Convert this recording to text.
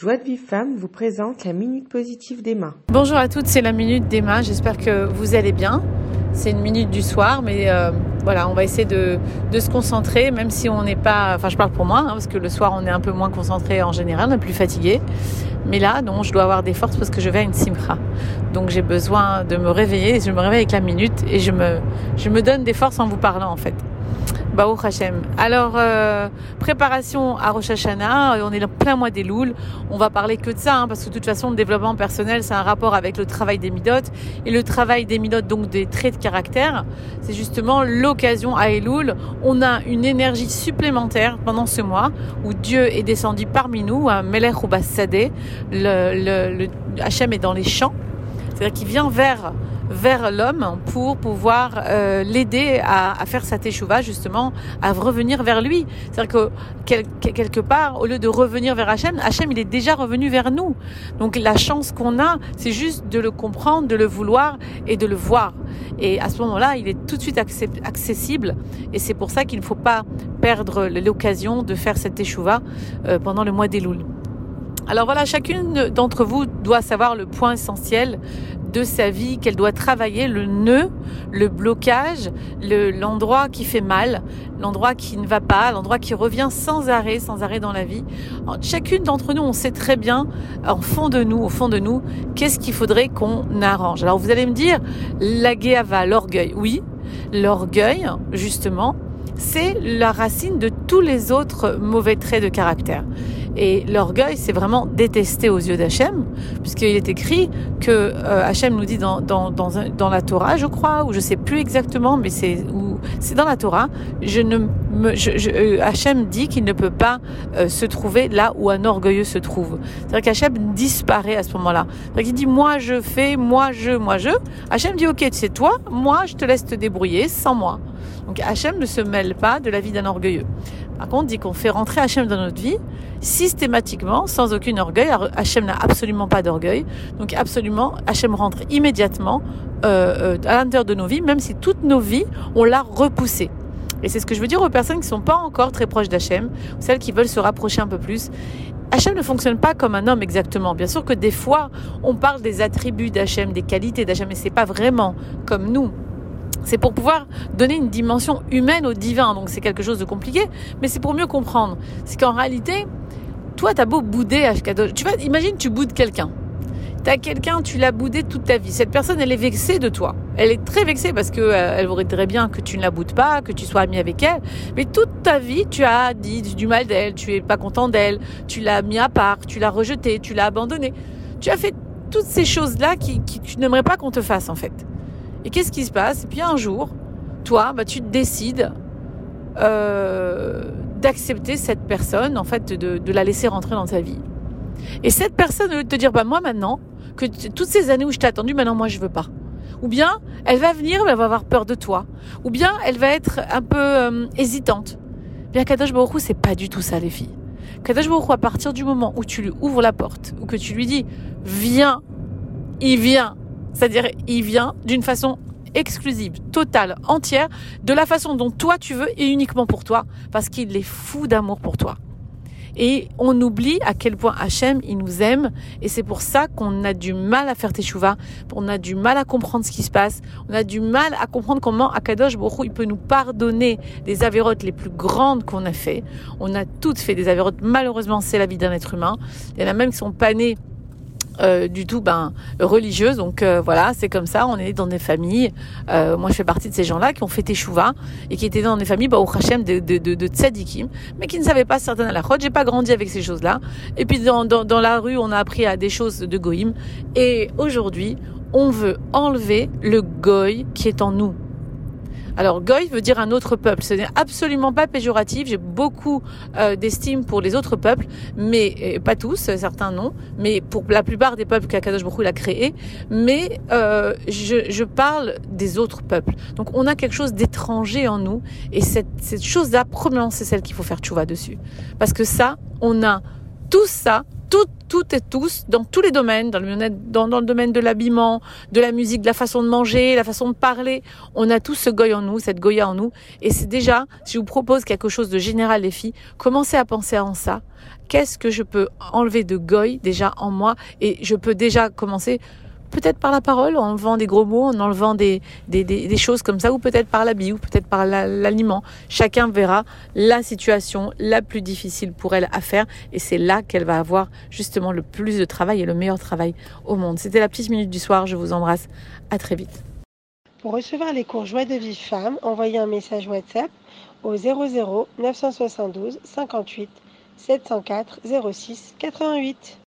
Joie de Vive Femme vous présente la Minute Positive d'Emma. Bonjour à toutes, c'est la Minute d'Emma. J'espère que vous allez bien. C'est une minute du soir, mais euh, voilà, on va essayer de, se concentrer, même si on n'est pas. Enfin, je parle pour moi, hein, parce que le soir, on est un peu moins concentré en général, on est plus fatigué. Mais là, non, je dois avoir des forces parce que je vais à une simcha. Donc, j'ai besoin de me réveiller. Je me réveille avec la minute et je me, je me donne des forces en vous parlant, en fait. Baruch Hashem. Alors, euh, préparation à Rosh Hashanah, on est en plein mois des Louls. On va parler que de ça, hein, parce que de toute façon, le développement personnel, c'est un rapport avec le travail des midotes. Et le travail des midotes, donc des traits de caractère, c'est justement l'occasion à Elul. On a une énergie supplémentaire pendant ce mois où Dieu est descendu parmi nous, à Melech ou le, le, Hachem est dans les champs. C'est-à-dire qu'il vient vers vers l'homme pour pouvoir euh, l'aider à, à, faire sa teshuva justement, à revenir vers lui. C'est-à-dire que quelque part, au lieu de revenir vers Hachem, Hachem il est déjà revenu vers nous. Donc la chance qu'on a, c'est juste de le comprendre, de le vouloir et de le voir. Et à ce moment-là, il est tout de suite accessible. Et c'est pour ça qu'il ne faut pas perdre l'occasion de faire cette teshuva euh, pendant le mois des Louls. Alors voilà, chacune d'entre vous doit savoir le point essentiel de sa vie qu'elle doit travailler, le nœud, le blocage, l'endroit qui fait mal, l'endroit qui ne va pas, l'endroit qui revient sans arrêt, sans arrêt dans la vie. chacune d'entre nous, on sait très bien, en fond de nous, au fond de nous, qu'est-ce qu'il faudrait qu'on arrange. Alors vous allez me dire, la guéava, l'orgueil, oui, l'orgueil, justement, c'est la racine de tous les autres mauvais traits de caractère. Et l'orgueil, c'est vraiment détesté aux yeux d'Hachem, puisqu'il est écrit que euh, Hachem nous dit dans, dans, dans, la Torah, je crois, ou je sais plus exactement, mais c'est c'est dans la Torah, je ne euh, Hachem dit qu'il ne peut pas euh, se trouver là où un orgueilleux se trouve. C'est-à-dire qu'Hachem disparaît à ce moment-là. C'est-à-dire qu'il dit moi je fais, moi je, moi je. Hachem dit ok, c'est toi, moi je te laisse te débrouiller sans moi. Donc Hachem ne se mêle pas de la vie d'un orgueilleux. Par contre, dit qu'on fait rentrer Hachem dans notre vie systématiquement, sans aucun orgueil. Hachem n'a absolument pas d'orgueil. Donc absolument, Hachem rentre immédiatement euh, euh, à l'intérieur de nos vies, même si toutes nos vies, on l'a repoussé. Et c'est ce que je veux dire aux personnes qui ne sont pas encore très proches d'Hachem, celles qui veulent se rapprocher un peu plus. Hachem ne fonctionne pas comme un homme exactement. Bien sûr que des fois, on parle des attributs d'Hachem, des qualités d'Hachem, mais c'est pas vraiment comme nous. C'est pour pouvoir donner une dimension humaine au divin. Donc c'est quelque chose de compliqué, mais c'est pour mieux comprendre. C'est qu'en réalité, toi, t'as beau bouder à Tu vois, imagine, tu boudes quelqu'un. T'as quelqu'un, tu l'as boudé toute ta vie. Cette personne, elle est vexée de toi. Elle est très vexée parce que euh, elle voudrait bien que tu ne la boudes pas, que tu sois ami avec elle. Mais toute ta vie, tu as dit du mal d'elle, tu es pas content d'elle, tu l'as mis à part, tu l'as rejetée, tu l'as abandonnée. Tu as fait toutes ces choses-là qui, qui tu n'aimerais pas qu'on te fasse en fait. Et qu'est-ce qui se passe? Et puis un jour, toi, bah, tu décides euh, d'accepter cette personne, en fait, de, de, la laisser rentrer dans ta vie. Et cette personne, veut te dire, bah moi maintenant, que toutes ces années où je t'ai attendu, maintenant moi je veux pas. Ou bien, elle va venir, mais elle va avoir peur de toi. Ou bien, elle va être un peu euh, hésitante. Bien, Kadosh Baruch c'est pas du tout ça, les filles. Kadosh Baruch à partir du moment où tu lui ouvres la porte, ou que tu lui dis, viens, il vient. C'est-à-dire, il vient d'une façon exclusive, totale, entière, de la façon dont toi tu veux et uniquement pour toi, parce qu'il est fou d'amour pour toi. Et on oublie à quel point Hachem, il nous aime. Et c'est pour ça qu'on a du mal à faire teshuva. On a du mal à comprendre ce qui se passe. On a du mal à comprendre comment Akadosh Baruch il peut nous pardonner des avérotes les plus grandes qu'on a fait. On a toutes fait des avérotes. Malheureusement, c'est la vie d'un être humain. Il y en a même qui sont pas nés euh, du tout ben religieuse. Donc euh, voilà c'est comme ça. On est dans des familles. Euh, moi je fais partie de ces gens-là qui ont fait teshuva et qui étaient dans des familles bah, au Hachem de, de, de, de tzadikim mais qui ne savaient pas certaines à la j'ai pas grandi avec ces choses-là. Et puis dans, dans, dans la rue on a appris à des choses de goïm. Et aujourd'hui on veut enlever le goy qui est en nous alors goy veut dire un autre peuple. Ce n'est absolument pas péjoratif. J'ai beaucoup euh, d'estime pour les autres peuples, mais pas tous, certains non, mais pour la plupart des peuples qu'Akadosh Baruch a créés. Mais euh, je, parle des autres peuples. Donc on a quelque chose d'étranger en nous, et cette, cette chose-là, premièrement, c'est celle qu'il faut faire tchouva dessus, parce que ça, on a tout ça toutes et tous, dans tous les domaines, dans le, domaine de l'habillement, de la musique, de la façon de manger, la façon de parler, on a tout ce goy en nous, cette goya en nous. Et c'est déjà, si je vous propose quelque chose de général, les filles, commencez à penser en ça. qu'est-ce que je peux enlever de goy déjà en moi? Et je peux déjà commencer peut-être par la parole, en enlevant des gros mots, en enlevant des, des, des, choses comme ça, ou peut-être par l'habit, ou peut-être par l'aliment. Chacun verra la situation la plus difficile pour elle à faire, et c'est là qu'elle va avoir justement le plus de travail et le meilleur travail au monde. C'était la petite minute du soir, je vous embrasse, à très vite. Pour recevoir les cours Joie de vie femme, envoyez un message WhatsApp au 00 972 58 704 06 88.